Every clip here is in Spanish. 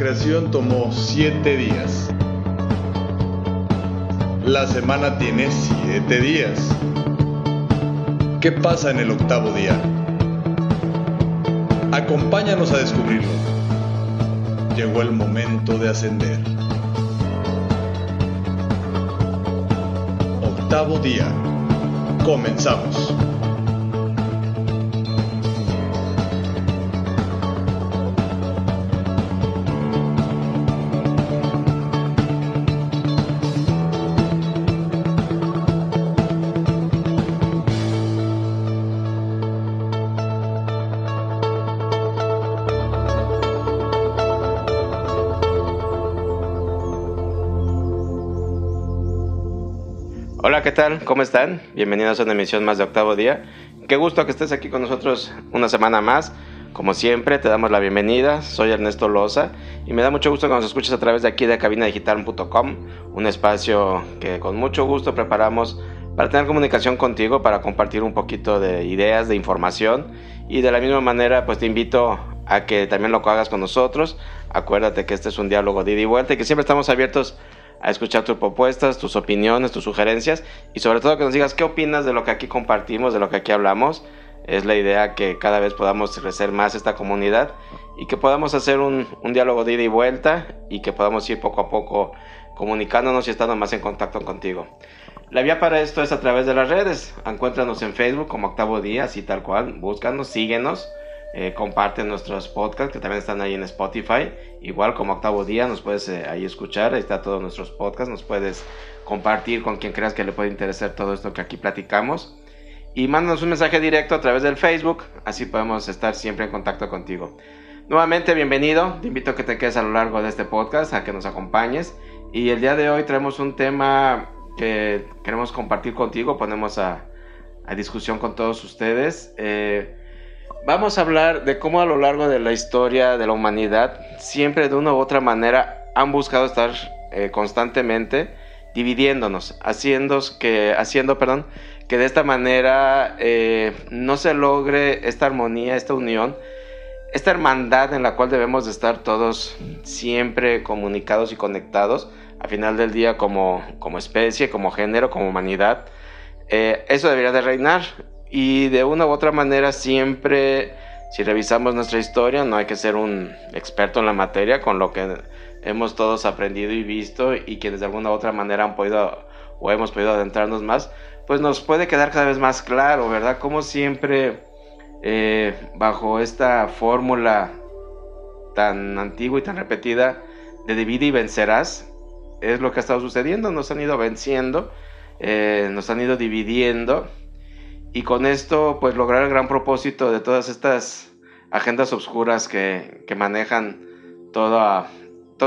creación tomó siete días. La semana tiene siete días. ¿Qué pasa en el octavo día? Acompáñanos a descubrirlo. Llegó el momento de ascender. Octavo día. Comenzamos. ¿Qué tal? ¿Cómo están? Bienvenidos a una emisión más de octavo día. Qué gusto que estés aquí con nosotros una semana más. Como siempre, te damos la bienvenida. Soy Ernesto Loza y me da mucho gusto que nos escuches a través de aquí de cabinadigital.com, un espacio que con mucho gusto preparamos para tener comunicación contigo, para compartir un poquito de ideas, de información y de la misma manera, pues te invito a que también lo hagas con nosotros. Acuérdate que este es un diálogo de ida y vuelta y que siempre estamos abiertos a escuchar tus propuestas, tus opiniones, tus sugerencias y sobre todo que nos digas qué opinas de lo que aquí compartimos, de lo que aquí hablamos. Es la idea que cada vez podamos crecer más esta comunidad y que podamos hacer un, un diálogo de ida y vuelta y que podamos ir poco a poco comunicándonos y estando más en contacto contigo. La vía para esto es a través de las redes. Encuéntranos en Facebook como Octavo Día, así tal cual. Búscanos, síguenos eh, comparte nuestros podcasts que también están ahí en Spotify. Igual como octavo día nos puedes eh, ahí escuchar, ahí está todos nuestros podcasts, nos puedes compartir con quien creas que le puede interesar todo esto que aquí platicamos. Y mándanos un mensaje directo a través del Facebook, así podemos estar siempre en contacto contigo. Nuevamente, bienvenido, te invito a que te quedes a lo largo de este podcast, a que nos acompañes. Y el día de hoy traemos un tema que queremos compartir contigo, ponemos a, a discusión con todos ustedes. Eh, Vamos a hablar de cómo a lo largo de la historia de la humanidad, siempre de una u otra manera han buscado estar eh, constantemente dividiéndonos, haciendo que, haciendo, perdón, que de esta manera eh, no se logre esta armonía, esta unión, esta hermandad en la cual debemos de estar todos siempre comunicados y conectados, a final del día como, como especie, como género, como humanidad. Eh, eso debería de reinar y de una u otra manera siempre, si revisamos nuestra historia, no hay que ser un experto en la materia con lo que hemos todos aprendido y visto y que de alguna u otra manera han podido o hemos podido adentrarnos más, pues nos puede quedar cada vez más claro, ¿verdad? Como siempre, eh, bajo esta fórmula tan antigua y tan repetida de divide y vencerás, es lo que ha estado sucediendo, nos han ido venciendo, eh, nos han ido dividiendo y con esto pues lograr el gran propósito de todas estas agendas oscuras que, que manejan todo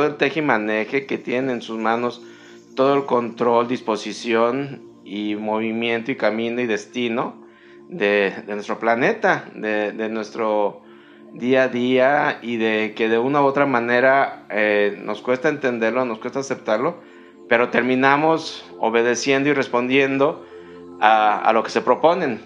el tejimaneje que tienen en sus manos todo el control, disposición y movimiento y camino y destino de, de nuestro planeta, de, de, nuestro día a día y de que de una u otra manera eh, nos cuesta entenderlo, nos cuesta aceptarlo, pero terminamos obedeciendo y respondiendo a, lo que se proponen.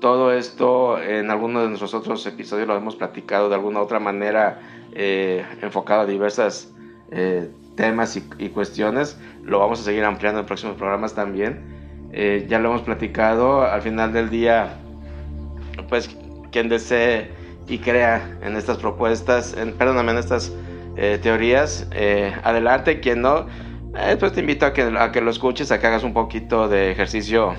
Todo esto en algunos de nuestros otros episodios lo hemos platicado de alguna otra manera, eh, enfocado a diversas eh, temas y, cuestiones. Lo vamos a seguir ampliando en próximos programas también. Eh, ya lo hemos platicado. Al final del día, pues quien desee y crea en estas propuestas, en, perdóname, en estas teorías, adelante. Quien no, eh, pues te invito a que, a que lo escuches, a que hagas un poquito de ejercicio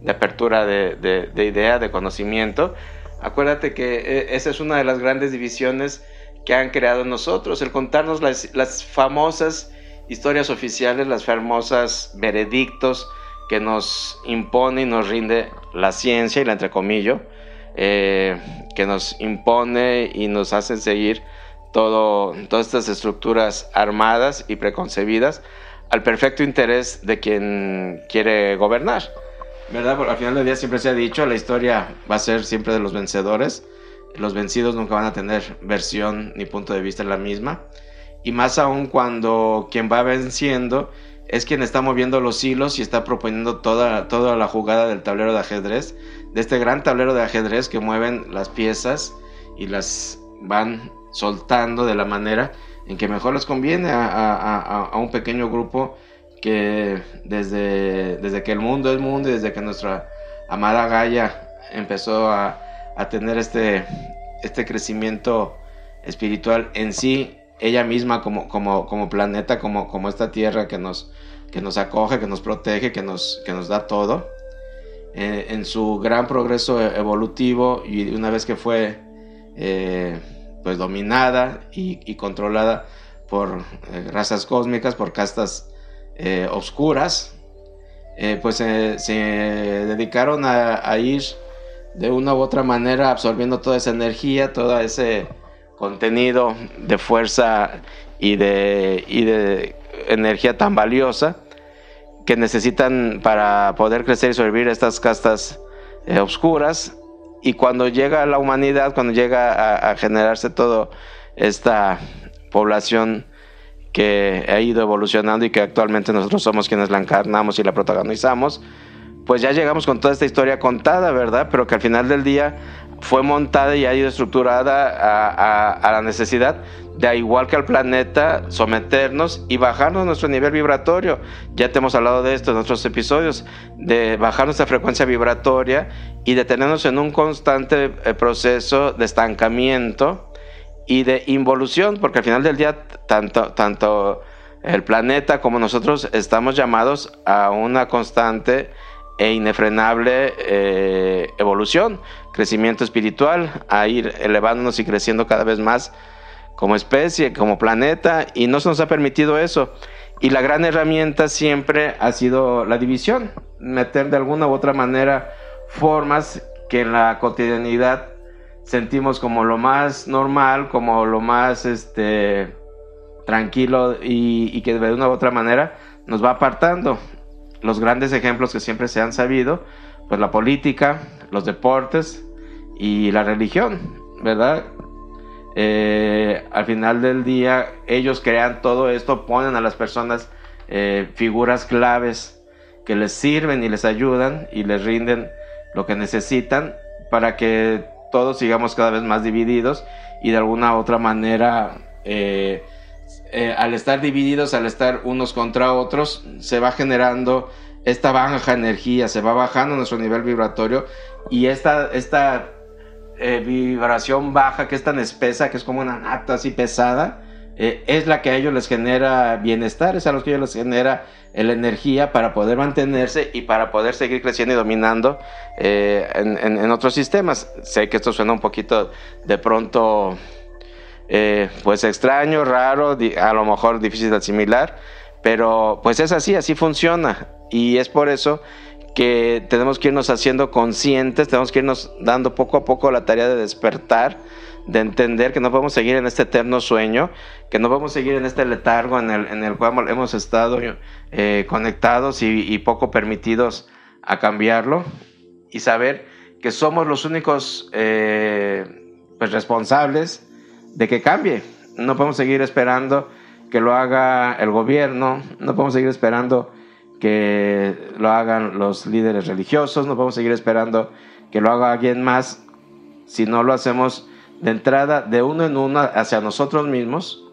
de apertura de, de, idea, de conocimiento. Acuérdate que eh, esa es una de las grandes divisiones que han creado nosotros, el contarnos las, las famosas historias oficiales, las famosas veredictos que nos impone y nos rinde la ciencia y la entrecomillo, eh, que nos impone y nos hace seguir todo, todas estas estructuras armadas y preconcebidas al perfecto interés de quien quiere gobernar. ¿Verdad? Porque al final del día siempre se ha dicho, la historia va a ser siempre de los vencedores. Los vencidos nunca van a tener versión ni punto de vista la misma. Y más aún cuando quien va venciendo es quien está moviendo los hilos y está proponiendo toda, toda la jugada del tablero de ajedrez, de este gran tablero de ajedrez que mueven las piezas y las van soltando de la manera en que mejor les conviene a, un pequeño grupo que desde, desde que el mundo es mundo y desde que nuestra amada Gaia empezó a, tener este, este crecimiento espiritual en sí, ella misma como, como, como planeta, como, como esta tierra que nos, que nos acoge, que nos protege, que nos, que nos da todo. Eh, en su gran progreso e-, evolutivo y una vez que fue eh, pues dominada y, controlada por eh, razas cósmicas, por castas oscuras, pues se dedicaron a, ir de una u otra manera absorbiendo toda esa energía, todo ese contenido de fuerza y de, y de energía tan valiosa que necesitan para poder crecer y sobrevivir estas castas eh, oscuras. Y cuando llega la humanidad, cuando llega a, generarse toda esta población que ha ido evolucionando y que actualmente nosotros somos quienes la encarnamos y la protagonizamos, pues ya llegamos con toda esta historia contada, ¿verdad? Pero que al final del día fue montada y ha ido estructurada a, la necesidad de, igual que al planeta, someternos y bajarnos nuestro nivel vibratorio. Ya te hemos hablado de esto en otros episodios, de bajar nuestra frecuencia vibratoria y de tenernos en un constante eh, proceso de estancamiento y de involución, porque al final del día, tanto, tanto el planeta como nosotros estamos llamados a una constante e inefrenable eh, evolución, crecimiento espiritual, a ir elevándonos y creciendo cada vez más como especie, como planeta, y no se nos ha permitido eso. Y la gran herramienta siempre ha sido la división, meter de alguna u otra manera formas que en la cotidianidad sentimos como lo más normal, como lo más este, tranquilo y, y que de una u otra manera nos va apartando los grandes ejemplos que siempre se han sabido, pues la política, los deportes y la religión, ¿verdad? Eh, al final del día ellos crean todo esto, ponen a las personas eh, figuras claves que les sirven y les ayudan y les rinden lo que necesitan para que todos sigamos cada vez más divididos y de alguna otra manera eh, eh, al estar divididos, al estar unos contra otros, se va generando esta baja energía, se va bajando nuestro nivel vibratorio y esta, esta eh, vibración baja que es tan espesa, que es como una nata así pesada, eh, es la que a ellos les genera bienestar, es a los que ellos les genera la energía para poder mantenerse y para poder seguir creciendo y dominando en, en, otros sistemas. Sé que esto suena un poquito de pronto eh, pues extraño, raro, a lo mejor difícil de asimilar, pero pues es así, así funciona. Y es por eso que tenemos que irnos haciendo conscientes, tenemos que irnos dando poco a poco la tarea de despertar, de entender que no podemos seguir en este eterno sueño, que no podemos seguir en este letargo en el, en el cual hemos estado eh, conectados y, poco permitidos a cambiarlo, y saber que somos los únicos eh, pues responsables de que cambie. No podemos seguir esperando que lo haga el gobierno, no podemos seguir esperando que lo hagan los líderes religiosos, no podemos seguir esperando que lo haga alguien más si no lo hacemos de entrada de uno en uno hacia nosotros mismos,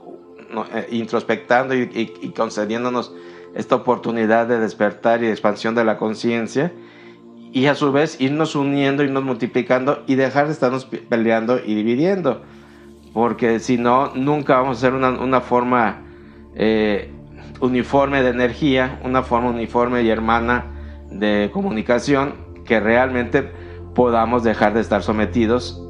eh, introspectando y, y, concediéndonos esta oportunidad de despertar y de expansión de la conciencia y a su vez irnos uniendo, irnos multiplicando y dejar de estarnos peleando y dividiendo porque si no, nunca vamos a hacer una, forma eh, uniforme de energía, una forma uniforme y hermana de comunicación que realmente podamos dejar de estar sometidos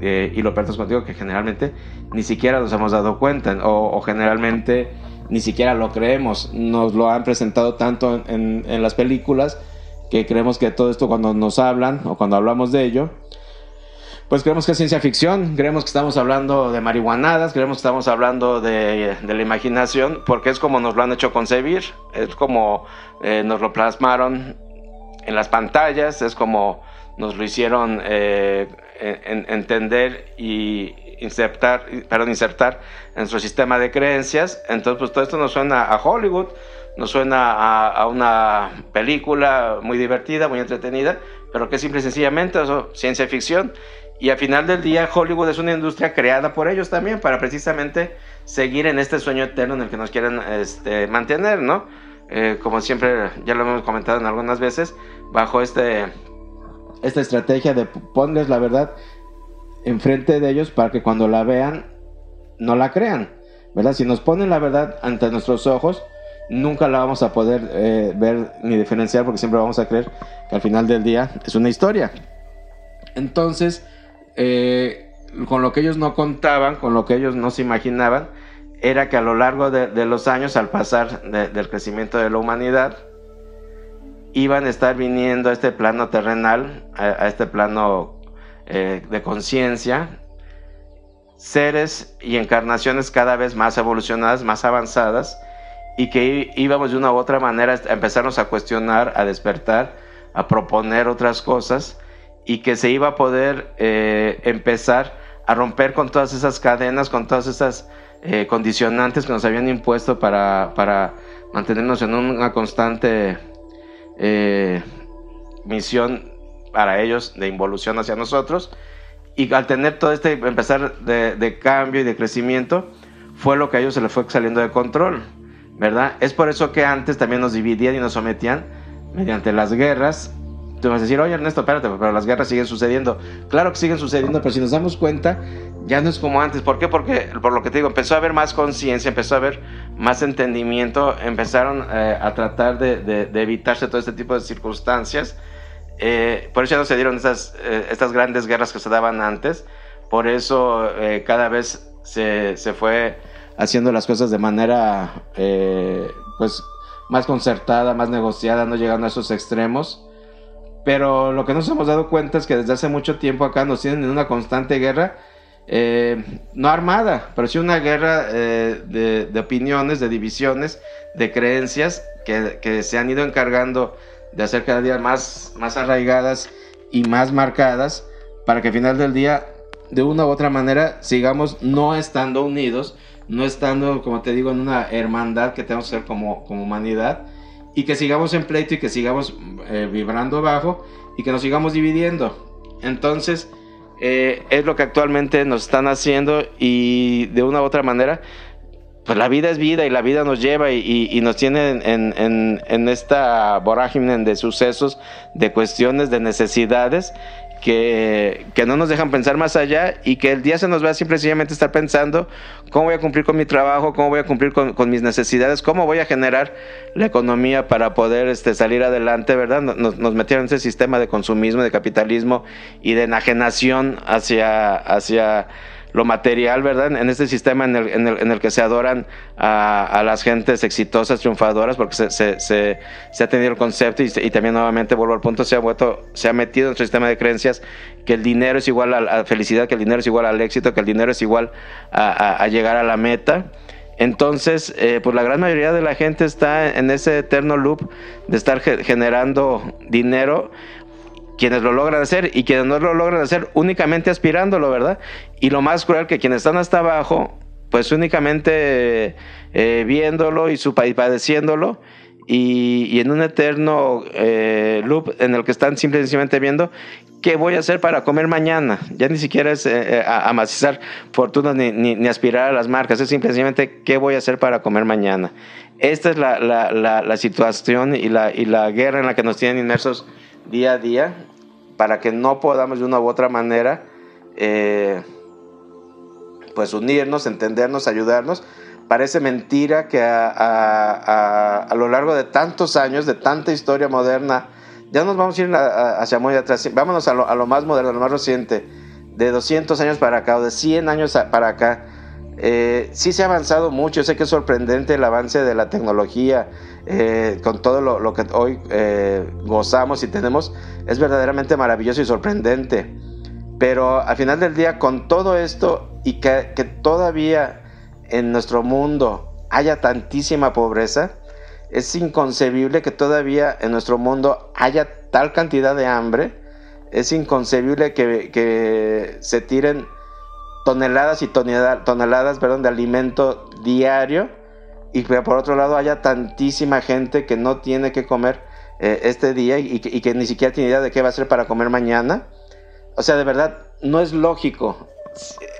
eh, y lo perdemos contigo que generalmente ni siquiera nos hemos dado cuenta o, generalmente ni siquiera lo creemos. Nos lo han presentado tanto en, en las películas que creemos que todo esto cuando nos hablan o cuando hablamos de ello pues creemos que es ciencia ficción, creemos que estamos hablando de marihuanadas, creemos que estamos hablando de, la imaginación, porque es como nos lo han hecho concebir, es como eh, nos lo plasmaron en las pantallas, es como nos lo hicieron eh, entender y insertar, perdón, insertar en nuestro sistema de creencias. Entonces, pues todo esto nos suena a Hollywood, nos suena a, a una película muy divertida, muy entretenida, pero que simple y sencillamente eso, ciencia ficción. Y al final del día Hollywood es una industria creada por ellos también para precisamente seguir en este sueño eterno en el que nos quieren este, mantener, ¿no? Eh, como siempre ya lo hemos comentado en algunas veces, bajo este, esta estrategia de ponles la verdad enfrente de ellos para que cuando la vean no la crean, ¿verdad? Si nos ponen la verdad ante nuestros ojos, nunca la vamos a poder eh, ver ni diferenciar porque siempre vamos a creer que al final del día es una historia. Entonces, eh, con lo que ellos no contaban, con lo que ellos no se imaginaban, era que a lo largo de, los años, al pasar del crecimiento de la humanidad, iban a estar viniendo a este plano terrenal, a, este plano eh, de conciencia, seres y encarnaciones cada vez más evolucionadas, más avanzadas, y que íbamos de una u otra manera a empezarnos a cuestionar, a despertar, a proponer otras cosas, y que se iba a poder eh, empezar a romper con todas esas cadenas, con todas esas eh, condicionantes que nos habían impuesto para, para mantenernos en una constante eh, misión para ellos de involución hacia nosotros. Y al tener todo este empezar de, de, cambio y de crecimiento, fue lo que a ellos se les fue saliendo de control, ¿verdad? Es por eso que antes también nos dividían y nos sometían mediante las guerras Tú vas a decir, oye Ernesto, espérate, pero las guerras siguen sucediendo. Claro que siguen sucediendo, pero si nos damos cuenta, ya no es como antes. ¿Por qué? Porque, por lo que te digo, empezó a haber más conciencia, empezó a haber más entendimiento, empezaron eh, a tratar de, evitarse todo este tipo de circunstancias. Eh, por eso ya no se dieron estas, eh, estas grandes guerras que se daban antes. Por eso cada vez se, se, fue haciendo las cosas de manera pues más concertada, más negociada, no llegando a esos extremos. Pero lo que nos hemos dado cuenta es que desde hace mucho tiempo acá nos tienen en una constante guerra, eh, no armada, pero sí una guerra eh, de, opiniones, de divisiones, de creencias que, se han ido encargando de hacer cada día más, más arraigadas y más marcadas para que al final del día, de una u otra manera, sigamos no estando unidos, no estando, como te digo, en una hermandad que tenemos que ser como, como humanidad y que sigamos en pleito y que sigamos eh, vibrando bajo y que nos sigamos dividiendo. Entonces, eh, es lo que actualmente nos están haciendo y de una u otra manera, pues la vida es vida y la vida nos lleva y, nos tiene en, en, en, esta vorágine de sucesos, de cuestiones, de necesidades que, no nos dejan pensar más allá y que el día se nos va simplemente estar pensando cómo voy a cumplir con mi trabajo, cómo voy a cumplir con, mis necesidades, cómo voy a generar la economía para poder este, salir adelante, ¿verdad? Nos, nos metieron en ese sistema de consumismo, de capitalismo y de enajenación hacia, hacia lo material, ¿verdad? En este sistema en el, en el, en el que se adoran a, a, las gentes exitosas, triunfadoras, porque se, se, se, ha tenido el concepto y, también nuevamente vuelvo al punto, se ha, vuelto, se ha metido en nuestro sistema de creencias que el dinero es igual a la felicidad, que el dinero es igual al éxito, que el dinero es igual a, a, llegar a la meta. Entonces, eh, pues la gran mayoría de la gente está en ese eterno loop de estar generando dinero quienes lo logran hacer y quienes no lo logran hacer únicamente aspirándolo, ¿verdad? Y lo más cruel que quienes están hasta abajo, pues únicamente eh, viéndolo y, su, padeciéndolo y, en un eterno eh, loop en el que están simplemente viendo qué voy a hacer para comer mañana. Ya ni siquiera es eh, amacizar fortunas ni, ni, aspirar a las marcas, es simplemente qué voy a hacer para comer mañana. Esta es la, la, la, la situación y la, y la guerra en la que nos tienen inmersos día a día para que no podamos de una u otra manera eh, pues unirnos, entendernos, ayudarnos. Parece mentira que a, lo largo de tantos años, de tanta historia moderna, ya nos vamos a ir hacia muy atrás, vámonos a lo, más moderno, a lo más reciente, de 200 años para acá o de 100 años para acá. Eh, sí se ha avanzado mucho, sé que es sorprendente el avance de la tecnología, eh, con todo lo, que hoy eh, gozamos y tenemos, es verdaderamente maravilloso y sorprendente. Pero al final del día, con todo esto y que, todavía en nuestro mundo haya tantísima pobreza, es inconcebible que todavía en nuestro mundo haya tal cantidad de hambre, es inconcebible que se tiren toneladas y toneladas, toneladas perdón, de alimento diario y que por otro lado haya tantísima gente que no tiene que comer eh, este día y, que ni siquiera tiene idea de qué va a hacer para comer mañana. O sea, de verdad, no es lógico.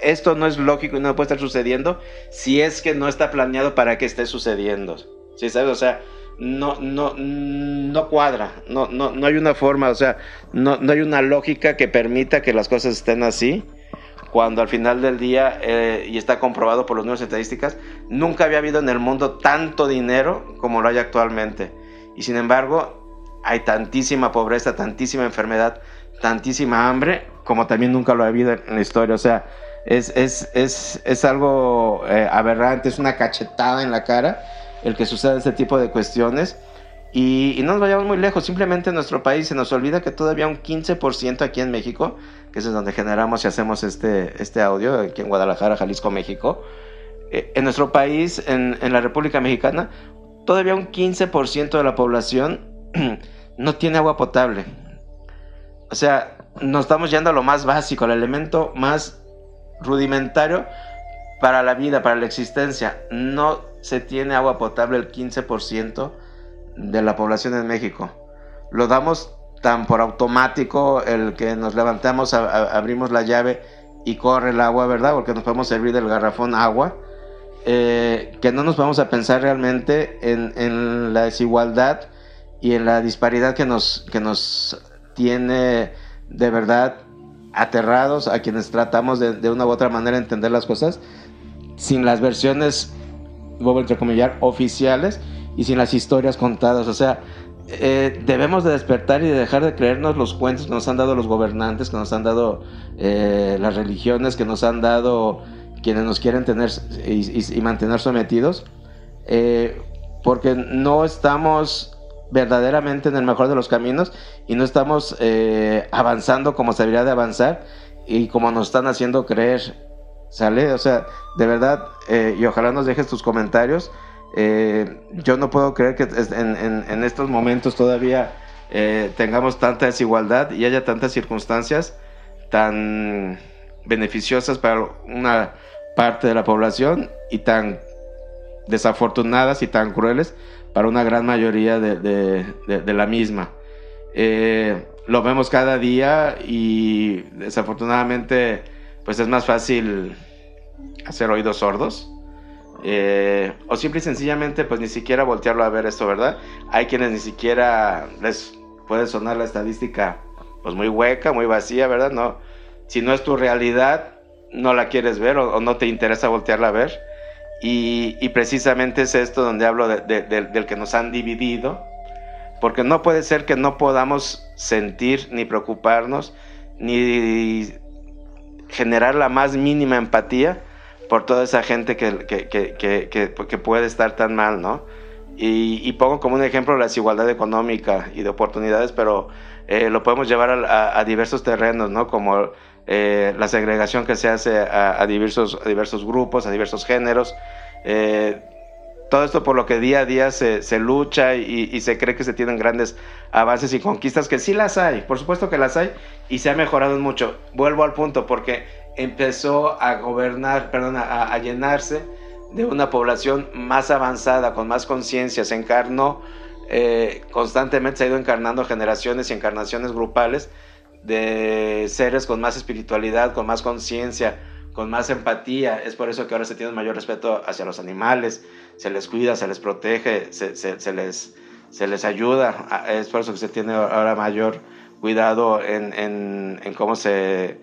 esto no es lógico y no puede estar sucediendo si es que no está planeado para que esté sucediendo. ¿Sí sabes? O sea, no, no, no cuadra, no, no, no hay una forma, o sea, no, no hay una lógica que permita que las cosas estén así cuando al final del día, eh, y está comprobado por los números estadísticas, nunca había habido en el mundo tanto dinero como lo hay actualmente. Y sin embargo, hay tantísima pobreza, tantísima enfermedad, tantísima hambre, como también nunca lo ha habido en la historia. O sea, es, es, es, es algo eh, aberrante, es una cachetada en la cara el que suceda este tipo de cuestiones. Y, no nos vayamos muy lejos, simplemente en nuestro país se nos olvida que todavía un 15% aquí en México, que es donde generamos y hacemos este, este audio, aquí en Guadalajara, Jalisco, México, eh, en nuestro país, en, en, la República Mexicana, todavía un 15% de la población no tiene agua potable. O sea, nos estamos yendo a lo más básico, al elemento más rudimentario para la vida, para la existencia. No se tiene agua potable el 15% de la población en México. Lo damos tan por automático el que nos levantamos, abrimos la llave y corre el agua, ¿verdad? Porque nos podemos servir del garrafón agua. Eh, que no nos vamos a pensar realmente en, la desigualdad y en la disparidad que nos, que nos tiene de verdad aterrados a quienes tratamos de, de una u otra manera entender las cosas sin las versiones, voy a entrecomillar, oficiales y sin las historias contadas. O sea, eh, debemos de despertar y de dejar de creernos los cuentos que nos han dado los gobernantes, que nos han dado eh, las religiones, que nos han dado quienes nos quieren tener y, mantener sometidos, eh, porque no estamos verdaderamente en el mejor de los caminos y no estamos avanzando como se debería de avanzar y como nos están haciendo creer. ¿Sale? O sea, de verdad, y ojalá nos dejes tus comentarios eh, yo no puedo creer que en, estos momentos todavía eh, tengamos tanta desigualdad y haya tantas circunstancias tan beneficiosas para una parte de la población y tan desafortunadas y tan crueles para una gran mayoría de, la misma. Eh, lo vemos cada día y desafortunadamente pues es más fácil hacer oídos sordos eh, o simple y sencillamente, pues ni siquiera voltearlo a ver esto, ¿verdad? Hay quienes ni siquiera les puede sonar la estadística, pues muy hueca, muy vacía, ¿verdad? No, si no es tu realidad, no la quieres ver o, no te interesa voltearla a ver. Y, precisamente es esto donde hablo del que nos han dividido, porque no puede ser que no podamos sentir ni preocuparnos, ni generar la más mínima empatía por toda esa gente que, que, que, que puede estar tan mal, ¿no? Y, y, pongo como un ejemplo la desigualdad económica y de oportunidades, pero eh, lo podemos llevar a, a, diversos terrenos, ¿no? Como eh, la segregación que se hace a, diversos, diversos grupos, a diversos géneros. Eh, todo esto por lo que día a día se, se lucha y, y, se cree que se tienen grandes avances y conquistas, que sí las hay, por supuesto que las hay, y se ha mejorado mucho. Vuelvo al punto, porque empezó a gobernar, perdón, a, llenarse de una población más avanzada, con más conciencia, se encarnó, eh, constantemente se ha ido encarnando generaciones y encarnaciones grupales de seres con más espiritualidad, con más conciencia, con más empatía. Es por eso que ahora se tiene mayor respeto hacia los animales, se les cuida, se les protege, se, les, se les ayuda. Es por eso que se tiene ahora mayor cuidado en, en cómo se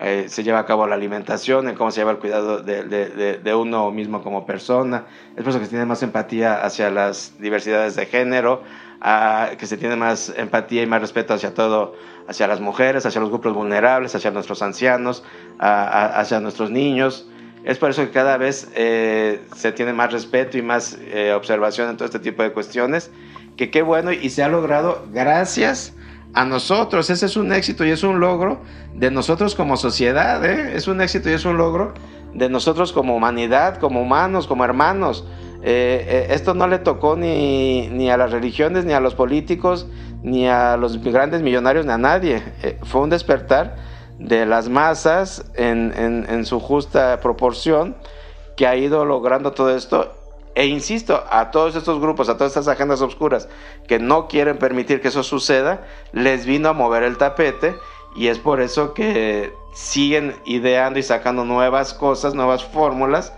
eh, se lleva a cabo la alimentación, en cómo se lleva el cuidado de, de, de, uno mismo como persona. Es por eso que se tiene más empatía hacia las diversidades de género, que se tiene más empatía y más respeto hacia todo, hacia las mujeres, hacia los grupos vulnerables, hacia nuestros ancianos, hacia nuestros niños. Es por eso que cada vez eh, se tiene más respeto y más eh, observación en todo este tipo de cuestiones, que qué bueno y se ha logrado gracias a nosotros. Ese es un éxito y es un logro de nosotros como sociedad. ¿eh? Es un éxito y es un logro de nosotros como humanidad, como humanos, como hermanos. Eh, eh, esto no le tocó ni, ni, a las religiones, ni a los políticos, ni a los grandes millonarios, ni a nadie. fue un despertar de las masas en, en su justa proporción que ha ido logrando todo esto e insisto, a todos estos grupos, a todas estas agendas oscuras que no quieren permitir que eso suceda, les vino a mover el tapete y es por eso que siguen ideando y sacando nuevas cosas, nuevas fórmulas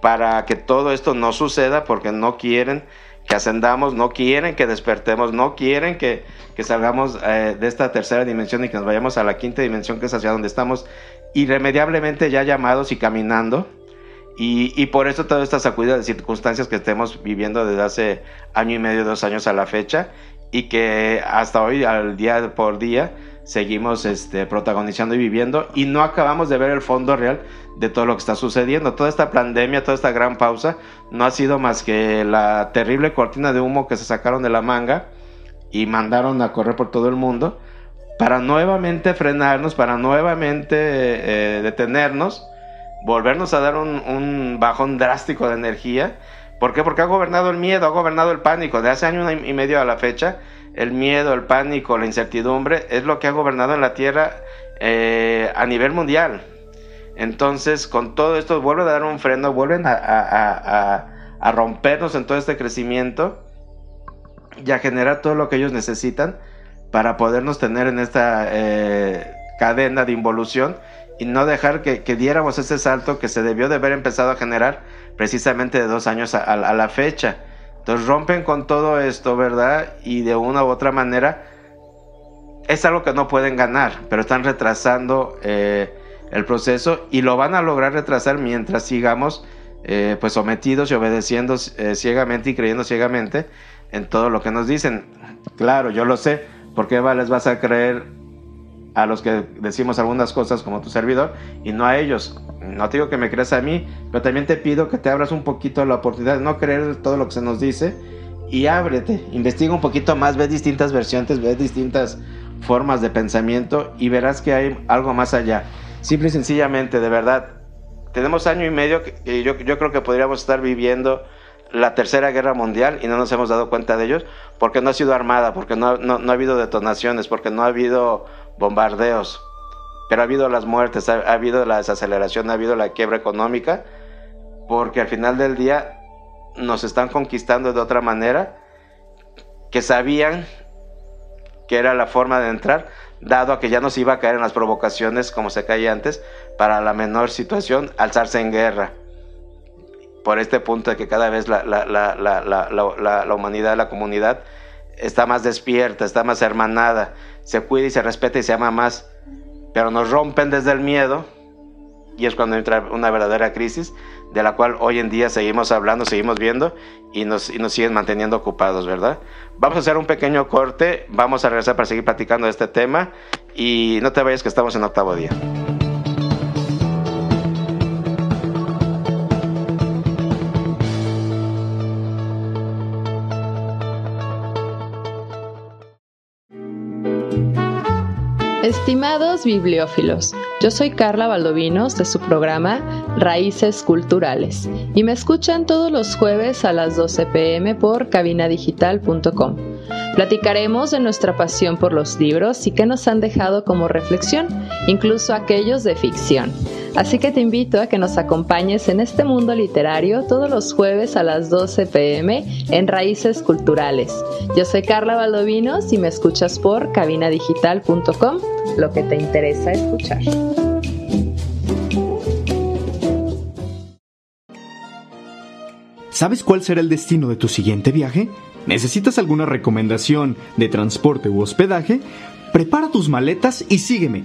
para que todo esto no suceda porque no quieren que ascendamos, no quieren que despertemos, no quieren que, salgamos eh, de esta tercera dimensión y que nos vayamos a la quinta dimensión que es hacia donde estamos irremediablemente ya llamados y caminando. Y, y, por eso toda esta sacudida de circunstancias que estemos viviendo desde hace año y medio, dos años a la fecha, y que hasta hoy, al día por día, seguimos este, protagonizando y viviendo y no acabamos de ver el fondo real de todo lo que está sucediendo. Toda esta pandemia, toda esta gran pausa, no ha sido más que la terrible cortina de humo que se sacaron de la manga y mandaron a correr por todo el mundo para nuevamente frenarnos, para nuevamente eh, detenernos, volvernos a dar un, bajón drástico de energía. ¿Por qué? Porque ha gobernado el miedo, ha gobernado el pánico. De hace año y medio a la fecha, el miedo, el pánico, la incertidumbre es lo que ha gobernado en la Tierra eh, a nivel mundial. Entonces, con todo esto, vuelven a dar un freno, vuelven a, rompernos en todo este crecimiento y a generar todo lo que ellos necesitan para podernos tener en esta eh, cadena de involución y no dejar que, diéramos ese salto que se debió de haber empezado a generar precisamente de dos años a la fecha. Entonces rompen con todo esto, ¿verdad? Y de una u otra manera es algo que no pueden ganar, pero están retrasando eh, el proceso y lo van a lograr retrasar mientras sigamos eh, pues sometidos y obedeciendo eh, ciegamente y creyendo ciegamente en todo lo que nos dicen. Claro, yo lo sé, ¿por qué les vas a creer a los que decimos algunas cosas como tu servidor y no a ellos? no te digo que me creas a mí, pero también te pido que te abras un poquito la oportunidad de no creer todo lo que se nos dice y ábrete, investiga un poquito más, ve distintas versiones, ve distintas formas de pensamiento y verás que hay algo más allá. Simple y sencillamente, de verdad, tenemos año y medio que yo, yo creo que podríamos estar viviendo la tercera guerra mundial y no nos hemos dado cuenta de ellos porque no ha sido armada, porque no, no, no ha habido detonaciones, porque no ha habido bombardeos pero ha habido las muertes, ha, habido la desaceleración, ha habido la quiebra económica, porque al final del día nos están conquistando de otra manera, que sabían que era la forma de entrar, dado a que ya no se iba a caer en las provocaciones como se caía antes, para la menor situación, alzarse en guerra. Por este punto de que cada vez la, la, la, la humanidad, la comunidad, está más despierta, está más hermanada, se cuida y se respeta y se ama más pero nos rompen desde el miedo y es cuando entra una verdadera crisis de la cual hoy en día seguimos hablando, seguimos viendo y nos, y nos siguen manteniendo ocupados, ¿verdad? Vamos a hacer un pequeño corte, vamos a regresar para seguir platicando de este tema y no te vayas que estamos en octavo día. Estimados bibliófilos, yo soy Carla Valdovinos de su programa Raíces Culturales y me escuchan todos los jueves a las 12 pm por cabinadigital.com. Platicaremos de nuestra pasión por los libros y qué nos han dejado como reflexión, incluso aquellos de ficción. Así que te invito a que nos acompañes en este mundo literario todos los jueves a las 12 pm en Raíces Culturales. Yo soy Carla Valdovinos y me escuchas por cabinadigital.com, lo que te interesa escuchar. ¿Sabes cuál será el destino de tu siguiente viaje? ¿Necesitas alguna recomendación de transporte u hospedaje? Prepara tus maletas y sígueme.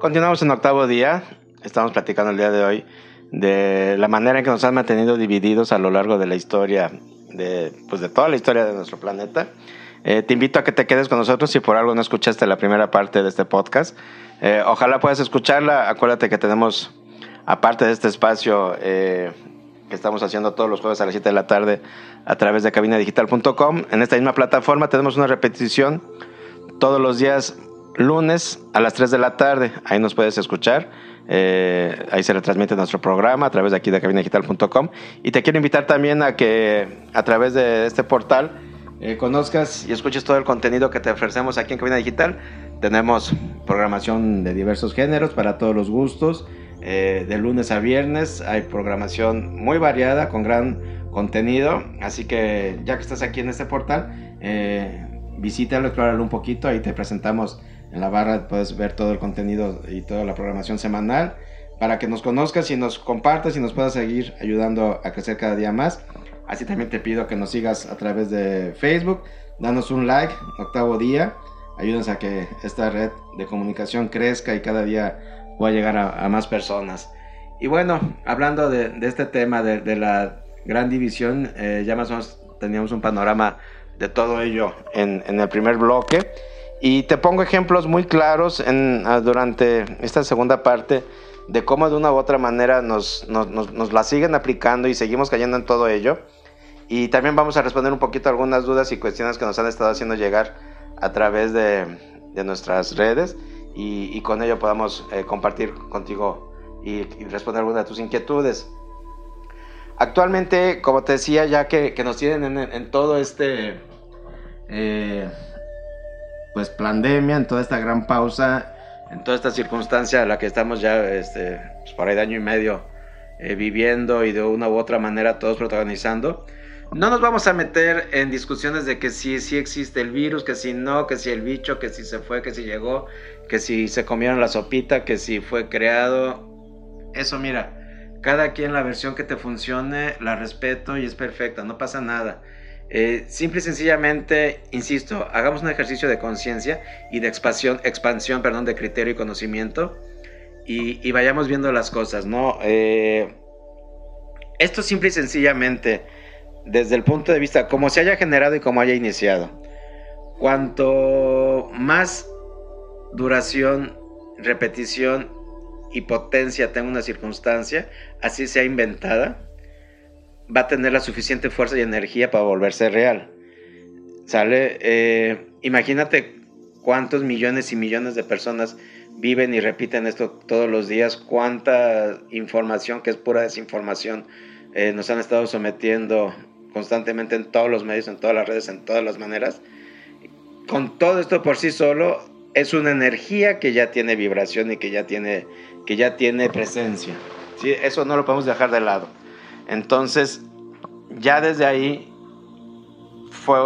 Continuamos en octavo día. Estamos platicando el día de hoy de la manera en que nos han mantenido divididos a lo largo de la historia, de, pues de toda la historia de nuestro planeta. Eh, te invito a que te quedes con nosotros si por algo no escuchaste la primera parte de este podcast. Eh, ojalá puedas escucharla. Acuérdate que tenemos aparte de este espacio eh, que estamos haciendo todos los jueves a las 7 de la tarde a través de cabinadigital.com, en esta misma plataforma tenemos una repetición todos los días lunes a las 3 de la tarde. Ahí nos puedes escuchar. Eh, ahí se retransmite nuestro programa a través de aquí de cabinadigital.com. Y te quiero invitar también a que a través de este portal eh, conozcas y escuches todo el contenido que te ofrecemos aquí en Cabina Digital. Tenemos programación de diversos géneros para todos los gustos. Eh, de lunes a viernes hay programación muy variada con gran contenido. Así que ya que estás aquí en este portal, visítalo, explóralo un poquito. Ahí te presentamos en la barra, puedes ver todo el contenido y toda la programación semanal para que nos conozcas y nos compartas y nos puedas seguir ayudando a crecer cada día más. Así también te pido que nos sigas a través de Facebook, danos un like, octavo día, ayúdanos a que esta red de comunicación crezca y cada día pueda llegar a, más personas. Y bueno, hablando de, este tema de, la gran división, eh, ya más o menos teníamos un panorama de todo ello en, el primer bloque. Y te pongo ejemplos muy claros en, ah, durante esta segunda parte de cómo de una u otra manera nos, nos, nos la siguen aplicando y seguimos cayendo en todo ello. Y también vamos a responder un poquito algunas dudas y cuestiones que nos han estado haciendo llegar a través de, nuestras redes y, con ello podamos eh, compartir contigo y, responder algunas de tus inquietudes. Actualmente, como te decía, ya que, nos tienen en, todo este eh, pues pandemia, en toda esta gran pausa, en toda esta circunstancia a la que estamos ya este, pues, por ahí de año y medio eh, viviendo y de una u otra manera todos protagonizando, no nos vamos a meter en discusiones de que si, si existe el virus, que si no, que si el bicho, que si se fue, que si llegó, que si se comieron la sopita, que si fue creado. Eso mira, cada quien la versión que te funcione, la respeto y es perfecta, no pasa nada. Eh, simple y sencillamente, insisto, hagamos un ejercicio de conciencia y de expansión, expansión perdón, de criterio y conocimiento y, vayamos viendo las cosas, ¿no? Eh, esto simple y sencillamente desde el punto de vista como se haya generado y como haya iniciado. Cuanto más duración, repetición y potencia tenga una circunstancia, así sea inventada, va a tener la suficiente fuerza y energía para volverse real. ¿Sale? Eh, imagínate cuántos millones y millones de personas viven y repiten esto todos los días, cuánta información que es pura desinformación eh, nos han estado sometiendo constantemente en todos los medios, en todas las redes, en todas las maneras. Con todo esto por sí solo es una energía que ya tiene vibración y que ya tiene, que ya tiene presencia. ¿sí? Eso no lo podemos dejar de lado. Entonces, ya desde ahí fue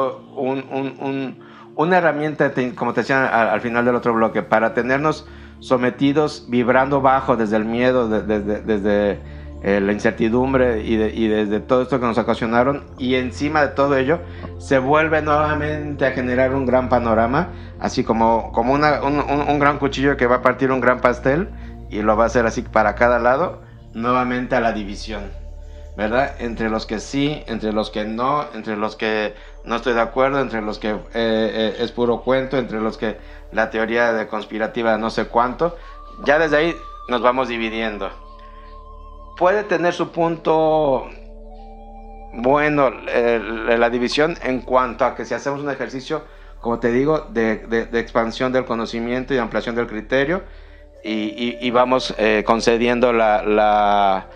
una herramienta, como te decía al, final del otro bloque, para tenernos sometidos, vibrando bajo desde el miedo, desde eh, la incertidumbre y, desde todo esto que nos ocasionaron y encima de todo ello se vuelve nuevamente a generar un gran panorama, así como, como un, un, gran cuchillo que va a partir un gran pastel y lo va a hacer así para cada lado, nuevamente a la división, ¿verdad? Entre los que sí, entre los que no, entre los que no estoy de acuerdo, entre los que eh, eh, es puro cuento, entre los que la teoría de conspirativa no sé cuánto, ya desde ahí nos vamos dividiendo puede tener su punto bueno la división en cuanto a que si hacemos un ejercicio, como te digo, de, expansión del conocimiento y ampliación del criterio y, vamos eh, concediendo la,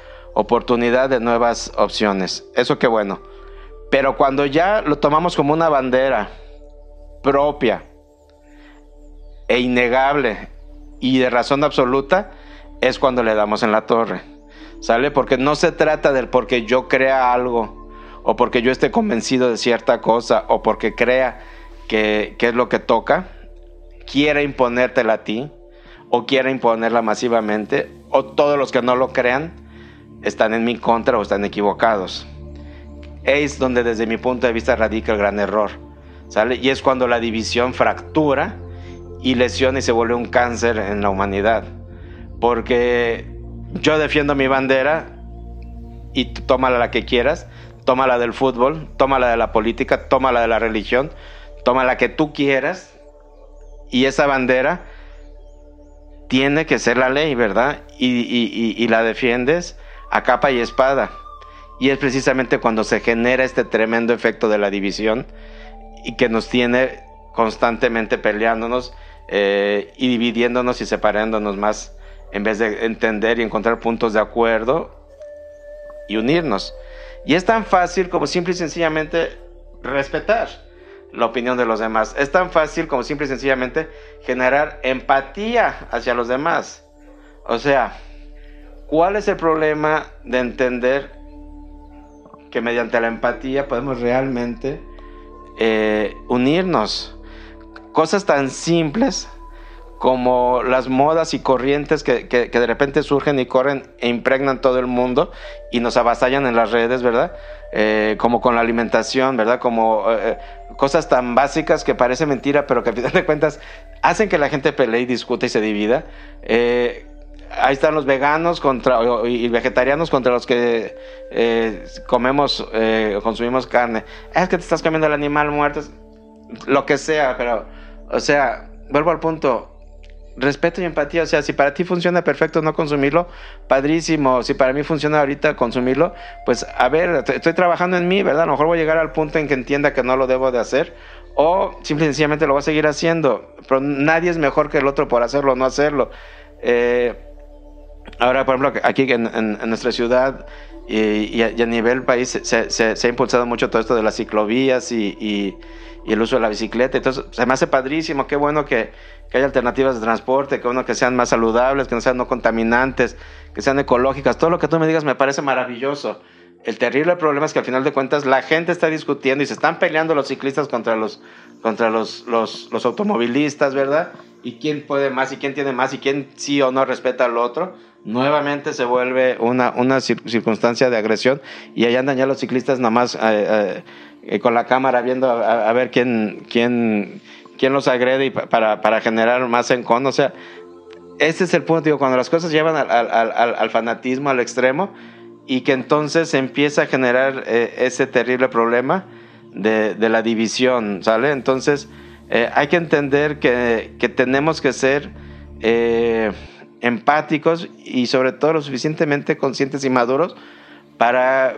oportunidad de nuevas opciones. Eso qué bueno. Pero cuando ya lo tomamos como una bandera propia e innegable y de razón absoluta, es cuando le damos en la torre. ¿sale? Porque no se trata del porque yo crea algo o porque yo esté convencido de cierta cosa o porque crea que, es lo que toca, quiera imponértela a ti o quiera imponerla masivamente o todos los que no lo crean están en mi contra o están equivocados. Es donde desde mi punto de vista radica el gran error. Y es cuando la división fractura y lesiona y se vuelve un cáncer en la humanidad. Porque yo defiendo mi bandera y tómala la que quieras, tómala del fútbol, tómala de la política, tómala de la religión, tómala la que tú quieras y esa bandera tiene que ser la ley, ¿verdad? Y, la defiendes a capa y espada. Y es precisamente cuando se genera este tremendo efecto de la división y que nos tiene constantemente peleándonos eh, y dividiéndonos y separándonos más en vez de entender y encontrar puntos de acuerdo y unirnos. Y es tan fácil como simple y sencillamente respetar la opinión de los demás. Es tan fácil como simple y sencillamente generar empatía hacia los demás. O sea, ¿cuál es el problema de entender que mediante la empatía podemos realmente eh, unirnos? Cosas tan simples como las modas y corrientes que, de repente surgen y corren e impregnan todo el mundo y nos avasallan en las redes, ¿verdad? Eh, como con la alimentación, ¿verdad? Como eh, cosas tan básicas que parece mentira, pero que a final de cuentas hacen que la gente pelee y discute y se divida. Eh, ahí están los veganos contra, y vegetarianos contra los que comemos, consumimos carne. Es que te estás comiendo el animal muerto, lo que sea, pero, o sea, vuelvo al punto respeto y empatía. O sea, si para ti funciona perfecto no consumirlo, padrísimo. Si para mí funciona ahorita consumirlo, pues a ver, estoy trabajando en mí, ¿verdad? A lo mejor voy a llegar al punto en que entienda que no lo debo de hacer. O simple y sencillamente lo voy a seguir haciendo. Pero nadie es mejor que el otro por hacerlo o no hacerlo. Eh, ahora, por ejemplo, aquí en, nuestra ciudad y, a, nivel país se, ha impulsado mucho todo esto de las ciclovías y y el uso de la bicicleta. Entonces, se me hace padrísimo, qué bueno que, que haya alternativas de transporte, que bueno que sean más saludables, que no sean no contaminantes, que sean ecológicas. Todo lo que tú me digas me parece maravilloso. El terrible problema es que al final de cuentas la gente está discutiendo y se están peleando los ciclistas contra los, contra los, los, los automovilistas, ¿verdad? Y quién puede más y quién tiene más y quién sí o no respeta al otro. Nuevamente se vuelve una, una circunstancia de agresión y ahí andan ya los ciclistas nomás eh, eh, eh, con la cámara viendo a, ver quién, quién, quién los agrede y para, para generar más encono. O sea, ese es el punto, digo, cuando las cosas llevan al, al, al, fanatismo, al extremo, y que entonces empieza a generar ese terrible problema de, de, la división, ¿sale? Entonces, hay que entender que, que tenemos que ser empáticos y sobre todo lo suficientemente conscientes y maduros para,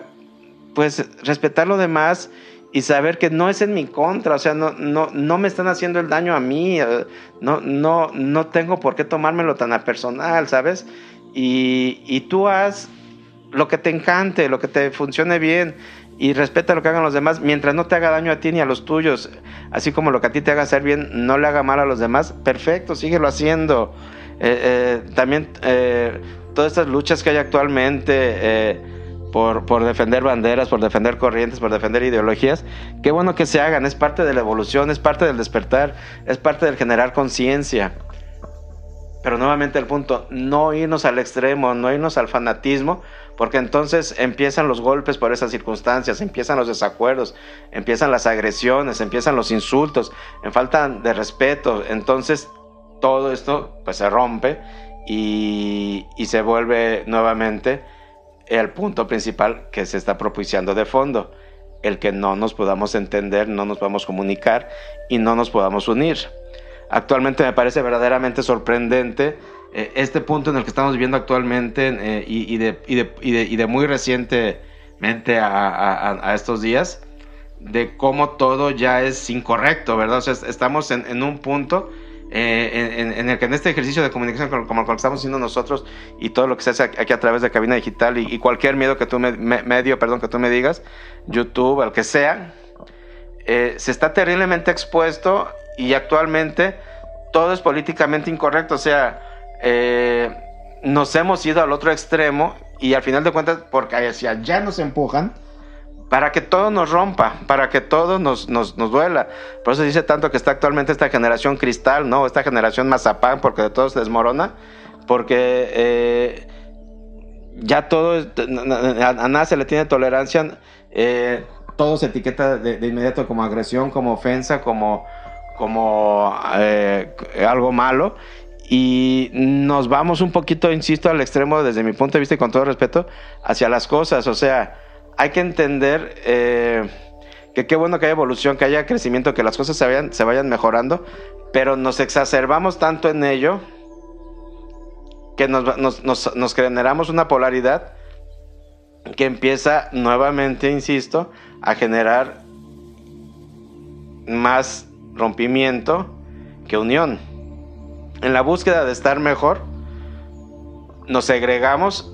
pues, respetar lo demás y saber que no es en mi contra, o sea, no, no, no me están haciendo el daño a mí, eh, no, no, no tengo por qué tomármelo tan a personal, ¿sabes? Y, y tú haz lo que te encante, lo que te funcione bien y respeta lo que hagan los demás mientras no te haga daño a ti ni a los tuyos, así como lo que a ti te haga hacer bien no le haga mal a los demás, perfecto, síguelo haciendo. Eh, eh, también todas estas luchas que hay actualmente, por, por, defender banderas, por defender corrientes, por defender ideologías. Qué bueno que se hagan, es parte de la evolución, es parte del despertar, es parte del generar conciencia. Pero nuevamente el punto, no irnos al extremo, no irnos al fanatismo, porque entonces empiezan los golpes por esas circunstancias, empiezan los desacuerdos, empiezan las agresiones, empiezan los insultos, en falta de respeto. Entonces todo esto pues se rompe y, se vuelve nuevamente el punto principal que se está propiciando de fondo, el que no nos podamos entender, no nos podamos comunicar y no nos podamos unir. Actualmente me parece verdaderamente sorprendente eh, este punto en el que estamos viviendo actualmente eh, y, de, muy recientemente a, estos días, de cómo todo ya es incorrecto, ¿verdad? O sea, estamos en un punto eh, en, el que en este ejercicio de comunicación como, el que estamos haciendo nosotros y todo lo que se hace aquí a través de cabina digital y, cualquier miedo que tú me, medio, perdón, que tú me digas, YouTube, al que sea, eh, se está terriblemente expuesto y actualmente todo es políticamente incorrecto, o sea, eh, nos hemos ido al otro extremo y al final de cuentas, porque hacia allá nos empujan, para que todo nos rompa, para que todo nos, nos, duela. Por eso dice tanto que está actualmente esta generación cristal, ¿no? Esta generación mazapán, porque de todo se desmorona, porque eh, ya todo, a, nada se le tiene tolerancia, eh, todo se etiqueta de, inmediato como agresión, como ofensa, como, como eh, algo malo. Y nos vamos un poquito, insisto, al extremo desde mi punto de vista y con todo respeto, hacia las cosas. O sea, hay que entender eh, que qué bueno que haya evolución, que haya crecimiento, que las cosas se vayan, mejorando, pero nos exacerbamos tanto en ello que nos generamos una polaridad que empieza nuevamente, insisto, a generar más rompimiento que unión. En la búsqueda de estar mejor, nos segregamos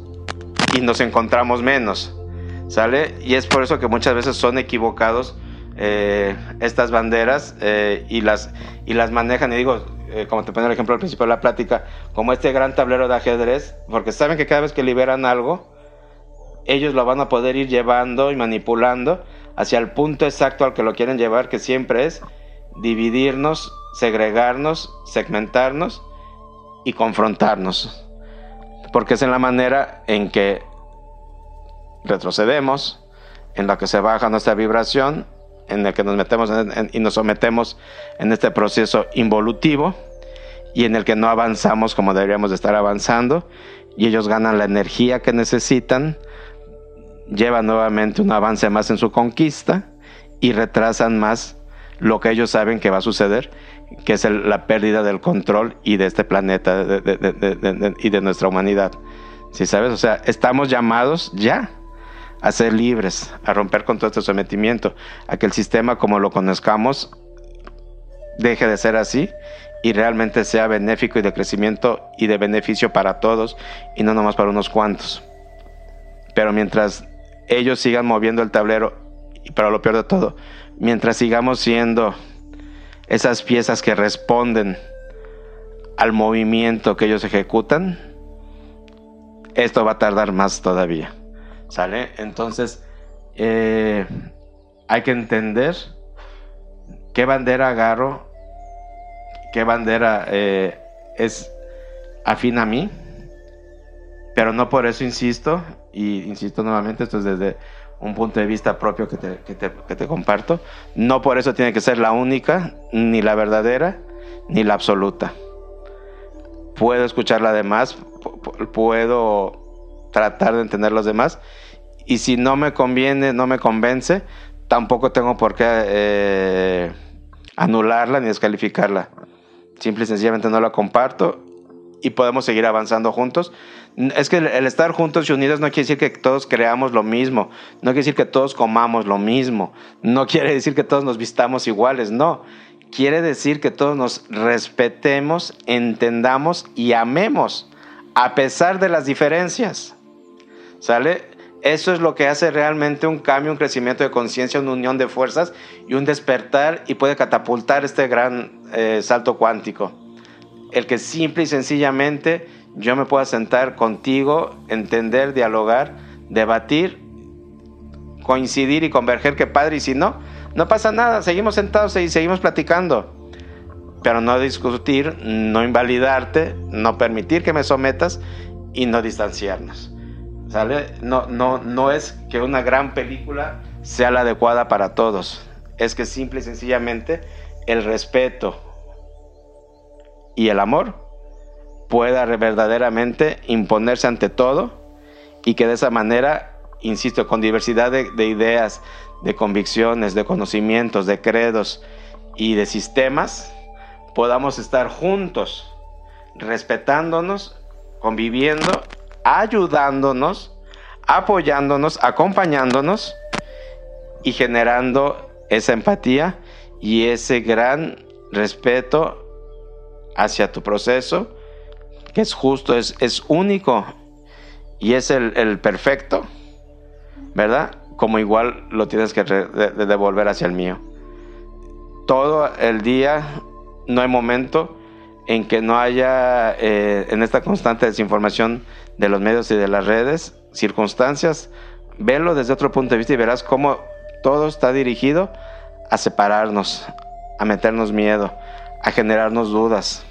y nos encontramos menos. ¿Sale? Y es por eso que muchas veces son equivocados eh, estas banderas eh, y, las, y las manejan. Y digo, eh, como te pongo el ejemplo al principio de la plática, como este gran tablero de ajedrez, porque saben que cada vez que liberan algo, ellos lo van a poder ir llevando y manipulando hacia el punto exacto al que lo quieren llevar, que siempre es dividirnos, segregarnos, segmentarnos y confrontarnos. Porque es en la manera en que retrocedemos, en la que se baja nuestra vibración, en la que nos metemos y nos sometemos en este proceso involutivo y en el que no avanzamos como deberíamos de estar avanzando y ellos ganan la energía que necesitan, llevan nuevamente un avance más en su conquista y retrasan más lo que ellos saben que va a suceder, que es la pérdida del control y de este planeta y de nuestra humanidad. Si sabes? O sea, estamos llamados ya a ser libres, a romper con todo este sometimiento, a que el sistema como lo conozcamos deje de ser así y realmente sea benéfico y de crecimiento y de beneficio para todos y no nomás para unos cuantos. Pero mientras ellos sigan moviendo el tablero, y para lo peor de todo, mientras sigamos siendo esas piezas que responden al movimiento que ellos ejecutan, esto va a tardar más todavía. ¿Sale? Entonces, eh, hay que entender qué bandera agarro, qué bandera eh, es afín a mí, pero no por eso insisto, y insisto nuevamente, esto es desde un punto de vista propio que te, que te, que te comparto, no por eso tiene que ser la única, ni la verdadera, ni la absoluta. Puedo escuchar la demás, puedo tratar de entender los demás. Y si no me conviene, no me convence, tampoco tengo por qué eh, anularla ni descalificarla. Simple y sencillamente no la comparto y podemos seguir avanzando juntos. Es que el, estar juntos y unidos no quiere decir que todos creamos lo mismo, no quiere decir que todos comamos lo mismo, no quiere decir que todos nos vistamos iguales, no. Quiere decir que todos nos respetemos, entendamos y amemos, a pesar de las diferencias. ¿Sale? Eso es lo que hace realmente un cambio, un crecimiento de conciencia, una unión de fuerzas y un despertar y puede catapultar este gran eh, salto cuántico. El que simple y sencillamente yo me pueda sentar contigo, entender, dialogar, debatir, coincidir y converger, que padre, y si no, no pasa nada, seguimos sentados y seguimos platicando. Pero no discutir, no invalidarte, no permitir que me sometas y no distanciarnos. No, es que una gran película sea la adecuada para todos. Es que simple y sencillamente el respeto y el amor pueda verdaderamente imponerse ante todo y que de esa manera, insisto, con diversidad de ideas, de convicciones, de conocimientos, de credos y de sistemas, podamos estar juntos, respetándonos, conviviendo ayudándonos, apoyándonos, acompañándonos y generando esa empatía y ese gran respeto hacia tu proceso, que es justo, es, es único y es el, perfecto, ¿verdad? Como igual lo tienes que devolver hacia el mío. Todo el día, no hay momento en que no haya eh, en esta constante desinformación de los medios y de las redes, circunstancias, velo desde otro punto de vista y verás cómo todo está dirigido a separarnos, a meternos miedo, a generarnos dudas.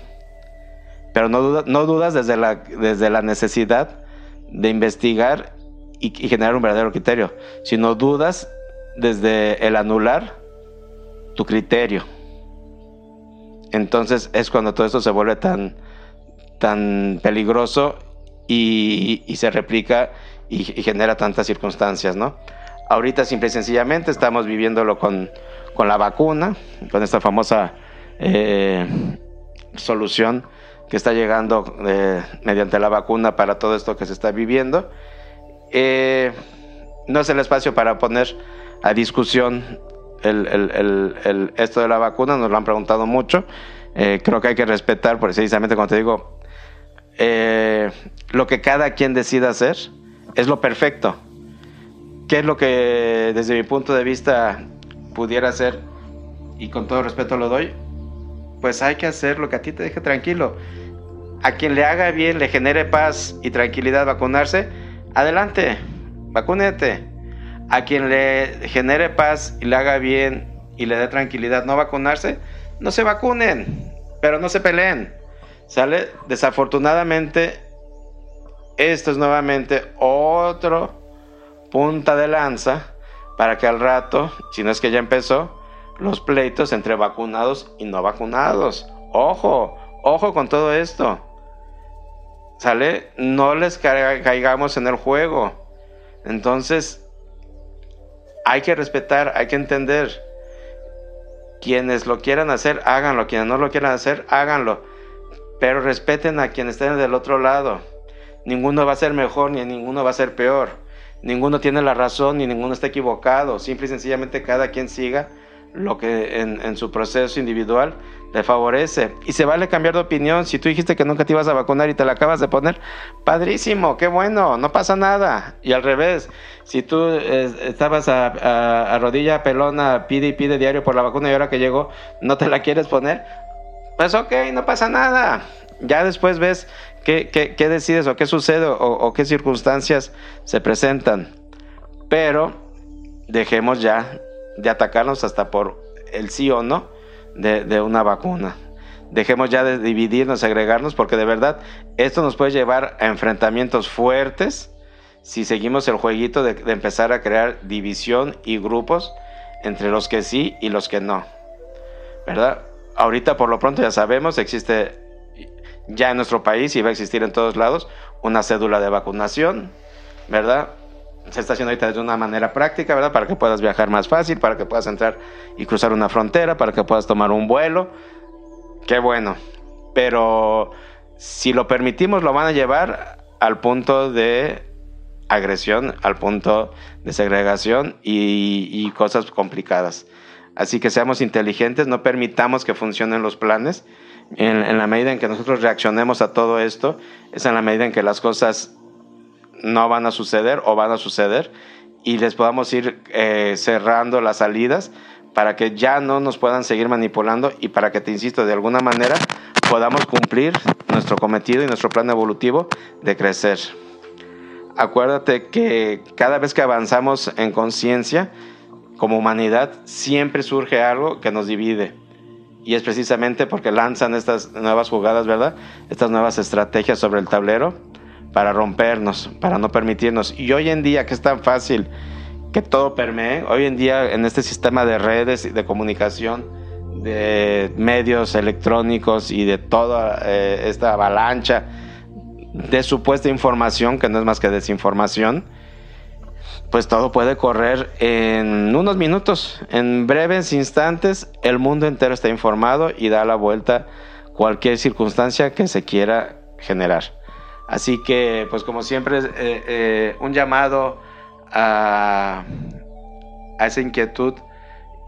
Pero no, no dudas desde la, desde la necesidad de investigar y, y generar un verdadero criterio, sino dudas desde el anular tu criterio. Entonces es cuando todo esto se vuelve tan, tan peligroso y, se replica y, genera tantas circunstancias, ¿no? Ahorita simple y sencillamente estamos viviéndolo con, la vacuna, con esta famosa eh, solución que está llegando eh, mediante la vacuna para todo esto que se está viviendo. Eh, no es el espacio para poner a discusión esto de la vacuna, nos lo han preguntado mucho. Creo que hay que respetar, precisamente como te digo, lo que cada quien decida hacer es lo perfecto. ¿Qué es lo que desde mi punto de vista pudiera ser? Y con todo respeto lo doy. Pues hay que hacer lo que a ti te deje tranquilo. A quien le haga bien, le genere paz y tranquilidad vacunarse, adelante, vacúnete. A quien le genere paz y le haga bien y le dé tranquilidad no vacunarse, no se vacunen, pero no se peleen. ¿Sale? Desafortunadamente, esto es nuevamente otro punta de lanza para que al rato, si no es que ya empezó, los pleitos entre vacunados y no vacunados. Ojo, ojo con todo esto. ¿Sale? No les caigamos en el juego. Entonces, hay que respetar, hay que entender. Quienes lo quieran hacer, háganlo. Quienes no lo quieran hacer, háganlo. Pero respeten a quienes estén del otro lado. Ninguno va a ser mejor ni ninguno va a ser peor. Ninguno tiene la razón ni ninguno está equivocado. Simple y sencillamente cada quien siga lo que en, su proceso individual le favorece. Y se vale cambiar de opinión. Si tú dijiste que nunca te ibas a vacunar y te la acabas de poner, padrísimo, qué bueno, no pasa nada. Y al revés, si tú eh, estabas a, a, rodilla pelona, pide y pide diario por la vacuna y ahora que llegó no te la quieres poner, pues ok, no pasa nada. Ya después ves qué, decides o qué sucede o, qué circunstancias se presentan. Pero dejemos ya de atacarnos hasta por el sí o no de, una vacuna. Dejemos ya de dividirnos, agregarnos, porque de verdad esto nos puede llevar a enfrentamientos fuertes si seguimos el jueguito de, empezar a crear división y grupos entre los que sí y los que no. ¿Verdad? Ahorita por lo pronto ya sabemos, existe ya en nuestro país y va a existir en todos lados una cédula de vacunación, ¿verdad? Se está haciendo ahorita de una manera práctica, ¿verdad? Para que puedas viajar más fácil, para que puedas entrar y cruzar una frontera, para que puedas tomar un vuelo. Qué bueno. Pero si lo permitimos, lo van a llevar al punto de agresión, al punto de segregación y, y cosas complicadas. Así que seamos inteligentes, no permitamos que funcionen los planes en, la medida en que nosotros reaccionemos a todo esto, es en la medida en que las cosas no van a suceder o van a suceder y les podamos ir eh, cerrando las salidas para que ya no nos puedan seguir manipulando y para que, te insisto, de alguna manera podamos cumplir nuestro cometido y nuestro plan evolutivo de crecer. Acuérdate que cada vez que avanzamos en conciencia, como humanidad, siempre surge algo que nos divide y es precisamente porque lanzan estas nuevas jugadas, ¿verdad? Estas nuevas estrategias sobre el tablero para rompernos, para no permitirnos. Y hoy en día que es tan fácil que todo permee, hoy en día en este sistema de redes de comunicación, de medios electrónicos y de toda eh, esta avalancha de supuesta información, que no es más que desinformación, pues todo puede correr en unos minutos, en breves instantes, el mundo entero está informado y da la vuelta cualquier circunstancia que se quiera generar. Así que, pues como siempre, eh, eh, un llamado a, esa inquietud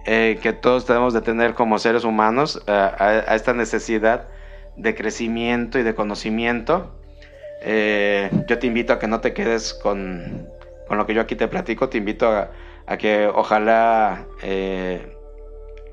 eh, que todos tenemos de tener como seres humanos, a, esta necesidad de crecimiento y de conocimiento. yo te invito a que no te quedes con con lo que yo aquí te platico, te invito a, que ojalá eh,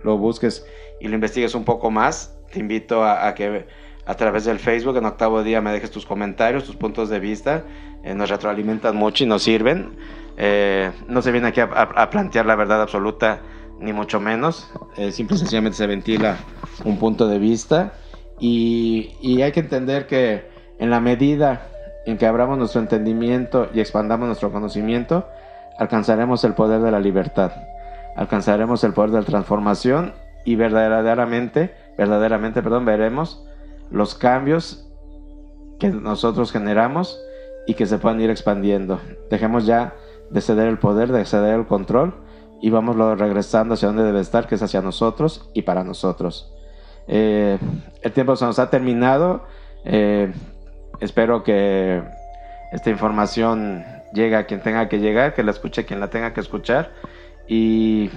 lo busques y lo investigues un poco más. Te invito a, que a través del Facebook en octavo día me dejes tus comentarios, tus puntos de vista. Eh, nos retroalimentan mucho y nos sirven. Eh, no se viene aquí a, plantear la verdad absoluta, ni mucho menos. simple y sencillamente se ventila un punto de vista. Y hay que entender que en la medida en que abramos nuestro entendimiento y expandamos nuestro conocimiento, alcanzaremos el poder de la libertad, alcanzaremos el poder de la transformación y verdaderamente, verdaderamente, perdón, veremos los cambios que nosotros generamos y que se puedan ir expandiendo. Dejemos ya de ceder el poder, de ceder el control y vamos regresando hacia donde debe estar, que es hacia nosotros y para nosotros. Eh, el tiempo se nos ha terminado. Eh, espero que esta información llegue a quien tenga que llegar, que la escuche quien la tenga que escuchar y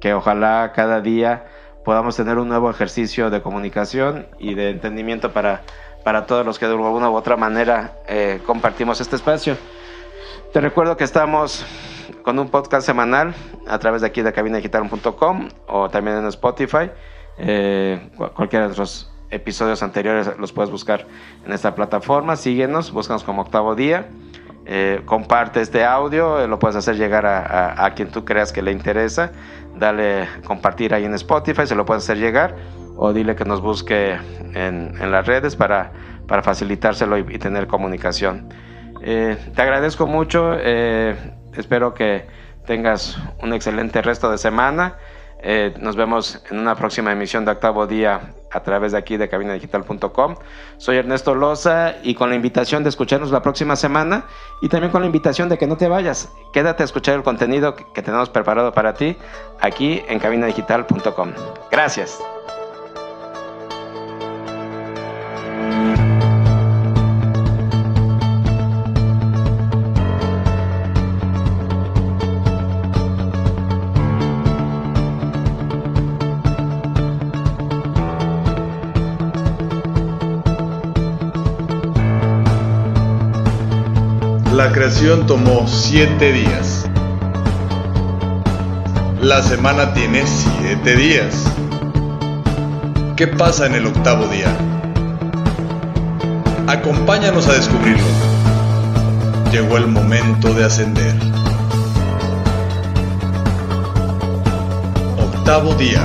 que ojalá cada día podamos tener un nuevo ejercicio de comunicación y de entendimiento para, para todos los que de alguna u otra manera eh, compartimos este espacio. Te recuerdo que estamos con un podcast semanal a través de aquí de cabinadigital.com o también en Spotify. Eh, cualquiera de nuestros episodios anteriores los puedes buscar en esta plataforma. Síguenos, búscanos como octavo día. Eh, comparte este audio, lo puedes hacer llegar a, quien tú creas que le interesa. Dale compartir ahí en Spotify, se lo puedes hacer llegar. O dile que nos busque en, en las redes para, para facilitárselo y, tener comunicación. Eh, te agradezco mucho. Eh, espero que tengas un excelente resto de semana. Eh, nos vemos en una próxima emisión de Octavo Día a través de aquí de cabinadigital.com. Soy Ernesto Loza y con la invitación de escucharnos la próxima semana y también con la invitación de que no te vayas. Quédate a escuchar el contenido que tenemos preparado para ti aquí en cabinadigital.com. Gracias. La creación tomó siete días. La semana tiene siete días. ¿Qué pasa en el octavo día? Acompáñanos a descubrirlo. Llegó el momento de ascender. Octavo día.